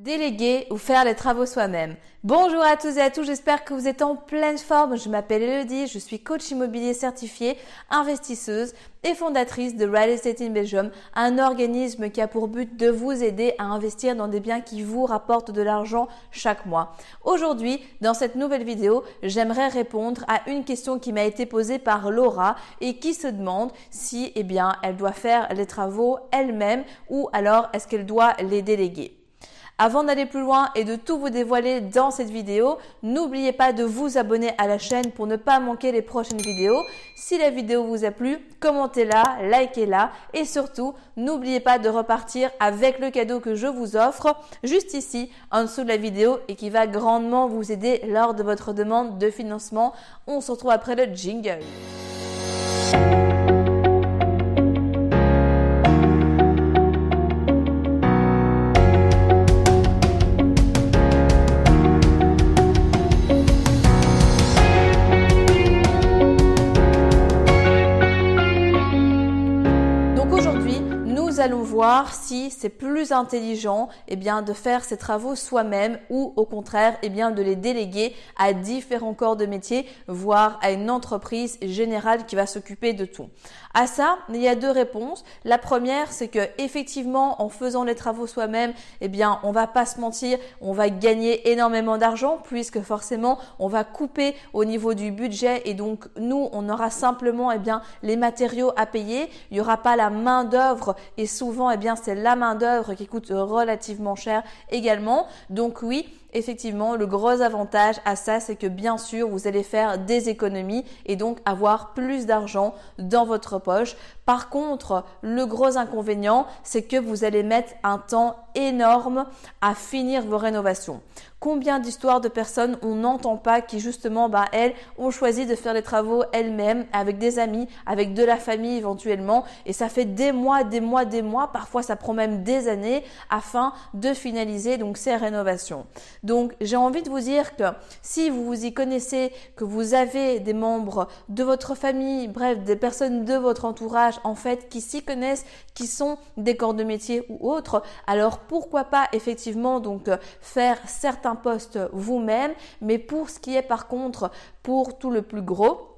Déléguer ou faire les travaux soi-même. Bonjour à tous et à tous, j'espère que vous êtes en pleine forme. Je m'appelle Elodie, je suis coach immobilier certifié, investisseuse et fondatrice de Real Estate in Belgium, un organisme qui a pour but de vous aider à investir dans des biens qui vous rapportent de l'argent chaque mois. Aujourd'hui, dans cette nouvelle vidéo, j'aimerais répondre à une question qui m'a été posée par Laura et qui se demande si, eh bien, elle doit faire les travaux elle-même ou alors est-ce qu'elle doit les déléguer. Avant d'aller plus loin et de tout vous dévoiler dans cette vidéo, n'oubliez pas de vous abonner à la chaîne pour ne pas manquer les prochaines vidéos. Si la vidéo vous a plu, commentez-la, likez-la et surtout, n'oubliez pas de repartir avec le cadeau que je vous offre juste ici en dessous de la vidéo et qui va grandement vous aider lors de votre demande de financement. On se retrouve après le jingle. Voir si c'est plus intelligent eh bien, de faire ces travaux soi-même ou au contraire eh bien, de les déléguer à différents corps de métier, voire à une entreprise générale qui va s'occuper de tout. À ça, il y a deux réponses. La première, c'est que effectivement, en faisant les travaux soi-même, eh bien, on va pas se mentir, on va gagner énormément d'argent puisque forcément, on va couper au niveau du budget et donc nous, on aura simplement eh bien les matériaux à payer. Il y aura pas la main d'œuvre et souvent, eh bien, c'est la main d'œuvre qui coûte relativement cher également. Donc oui, effectivement, le gros avantage à ça, c'est que bien sûr, vous allez faire des économies et donc avoir plus d'argent dans votre poche. Par contre, le gros inconvénient, c'est que vous allez mettre un temps énorme à finir vos rénovations. Combien d'histoires de personnes on n'entend pas qui justement, bah, elles ont choisi de faire les travaux elles-mêmes avec des amis, avec de la famille éventuellement, et ça fait des mois, des mois, des mois, parfois ça prend même des années afin de finaliser ces rénovations. Donc j'ai envie de vous dire que si vous vous y connaissez, que vous avez des membres de votre famille, bref, des personnes de votre entourage en fait qui s'y connaissent, qui sont des corps de métier ou autres, alors pourquoi pas effectivement donc faire certains poste vous-même, mais pour ce qui est par contre pour tout le plus gros,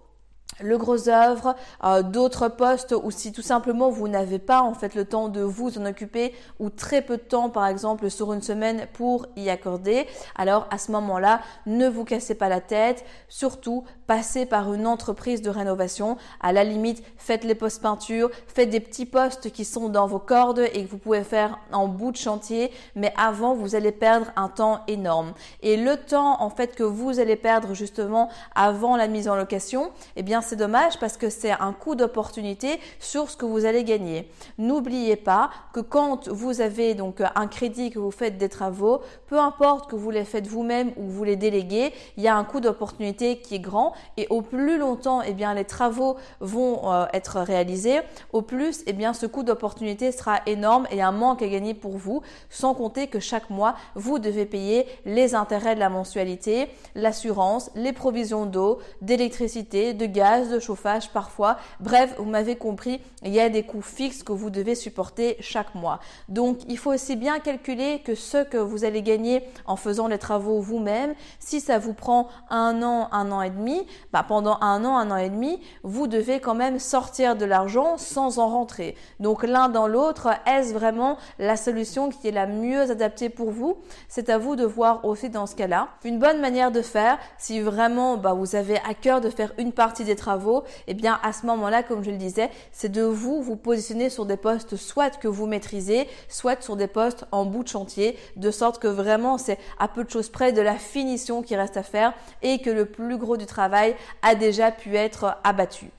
le gros œuvre, euh, d'autres postes ou si tout simplement vous n'avez pas en fait le temps de vous en occuper ou très peu de temps par exemple sur une semaine pour y accorder, alors à ce moment-là, ne vous cassez pas la tête, surtout passez par une entreprise de rénovation, à la limite faites les postes peinture, faites des petits postes qui sont dans vos cordes et que vous pouvez faire en bout de chantier, mais avant vous allez perdre un temps énorme. Et le temps en fait que vous allez perdre justement avant la mise en location, eh bien c'est dommage parce que c'est un coût d'opportunité sur ce que vous allez gagner. N'oubliez pas que quand vous avez donc un crédit que vous faites des travaux, peu importe que vous les faites vous-même ou vous les déléguez, il y a un coût d'opportunité qui est grand et au plus longtemps eh bien les travaux vont euh, être réalisés, au plus eh bien ce coût d'opportunité sera énorme et un manque à gagner pour vous, sans compter que chaque mois vous devez payer les intérêts de la mensualité, l'assurance, les provisions d'eau, d'électricité, de gaz de chauffage parfois. Bref, vous m'avez compris, il y a des coûts fixes que vous devez supporter chaque mois. Donc, il faut aussi bien calculer que ce que vous allez gagner en faisant les travaux vous-même, si ça vous prend un an, un an et demi, bah pendant un an, un an et demi, vous devez quand même sortir de l'argent sans en rentrer. Donc, l'un dans l'autre, est-ce vraiment la solution qui est la mieux adaptée pour vous? C'est à vous de voir aussi dans ce cas-là. Une bonne manière de faire, si vraiment bah, vous avez à cœur de faire une partie des travaux, eh bien à ce moment-là, comme je le disais, c'est de vous vous positionner sur des postes soit que vous maîtrisez, soit sur des postes en bout de chantier, de sorte que vraiment c'est à peu de choses près de la finition qui reste à faire et que le plus gros du travail a déjà pu être abattu.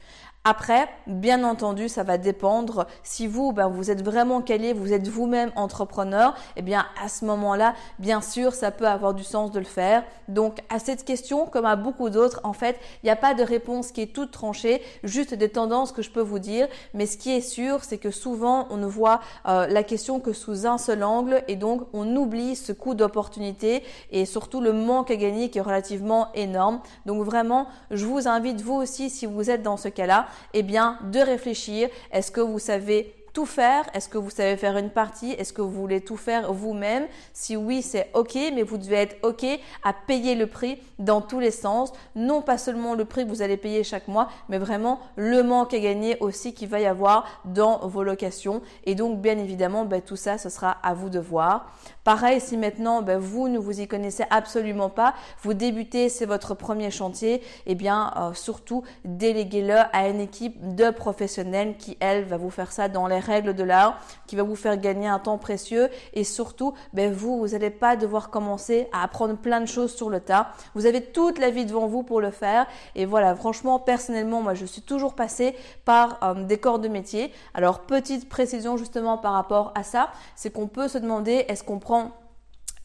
Après, bien entendu, ça va dépendre. Si vous, ben, vous êtes vraiment calé, vous êtes vous-même entrepreneur, eh bien, à ce moment-là, bien sûr, ça peut avoir du sens de le faire. Donc, à cette question, comme à beaucoup d'autres, en fait, il n'y a pas de réponse qui est toute tranchée, juste des tendances que je peux vous dire. Mais ce qui est sûr, c'est que souvent, on ne voit euh, la question que sous un seul angle et donc, on oublie ce coût d'opportunité et surtout le manque à gagner qui est relativement énorme. Donc, vraiment, je vous invite, vous aussi, si vous êtes dans ce cas-là, eh bien, de réfléchir. Est-ce que vous savez tout faire? Est-ce que vous savez faire une partie? Est-ce que vous voulez tout faire vous-même? Si oui, c'est OK, mais vous devez être OK à payer le prix dans tous les sens. Non pas seulement le prix que vous allez payer chaque mois, mais vraiment le manque à gagner aussi qu'il va y avoir dans vos locations. Et donc, bien évidemment, ben, tout ça, ce sera à vous de voir. Pareil, si maintenant ben, vous ne vous y connaissez absolument pas, vous débutez, c'est votre premier chantier, eh bien euh, surtout déléguez-le à une équipe de professionnels qui, elle, va vous faire ça dans les règles de l'art, qui va vous faire gagner un temps précieux et surtout, ben, vous, vous n'allez pas devoir commencer à apprendre plein de choses sur le tas. Vous avez toute la vie devant vous pour le faire et voilà, franchement, personnellement, moi, je suis toujours passée par euh, des corps de métier. Alors, petite précision justement par rapport à ça, c'est qu'on peut se demander est-ce qu'on prend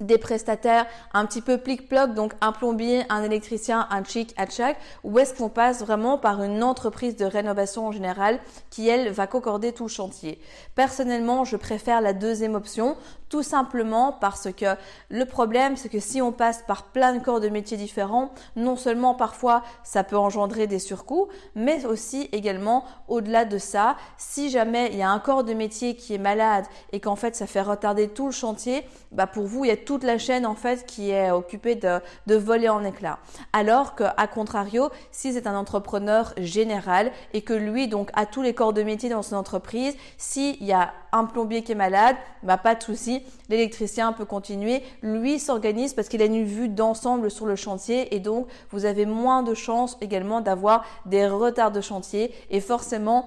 des prestataires un petit peu plic-ploc, donc un plombier, un électricien, un chic à chaque, ou est-ce qu'on passe vraiment par une entreprise de rénovation en général qui, elle, va concorder tout le chantier? Personnellement, je préfère la deuxième option, tout simplement parce que le problème, c'est que si on passe par plein de corps de métiers différents, non seulement parfois ça peut engendrer des surcoûts, mais aussi également au-delà de ça, si jamais il y a un corps de métier qui est malade et qu'en fait ça fait retarder tout le chantier, bah pour vous il y a toute la chaîne en fait qui est occupée de, de voler en éclats. Alors que à contrario, si c'est un entrepreneur général et que lui donc a tous les corps de métier dans son entreprise, s'il y a un plombier qui est malade, bah pas de souci, l'électricien peut continuer. Lui s'organise parce qu'il a une vue d'ensemble sur le chantier et donc vous avez moins de chances également d'avoir des retards de chantier et forcément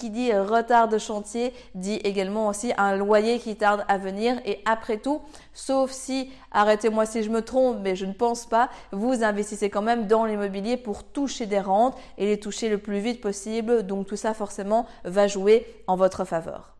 qui dit retard de chantier dit également aussi un loyer qui tarde à venir et après tout, sauf si arrêtez-moi si je me trompe, mais je ne pense pas, vous investissez quand même dans l'immobilier pour toucher des rentes et les toucher le plus vite possible. Donc tout ça forcément va jouer en votre faveur.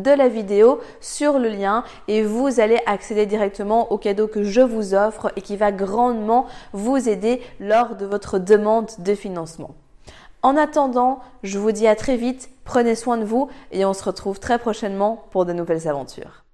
de la vidéo sur le lien et vous allez accéder directement au cadeau que je vous offre et qui va grandement vous aider lors de votre demande de financement. En attendant, je vous dis à très vite, prenez soin de vous et on se retrouve très prochainement pour de nouvelles aventures.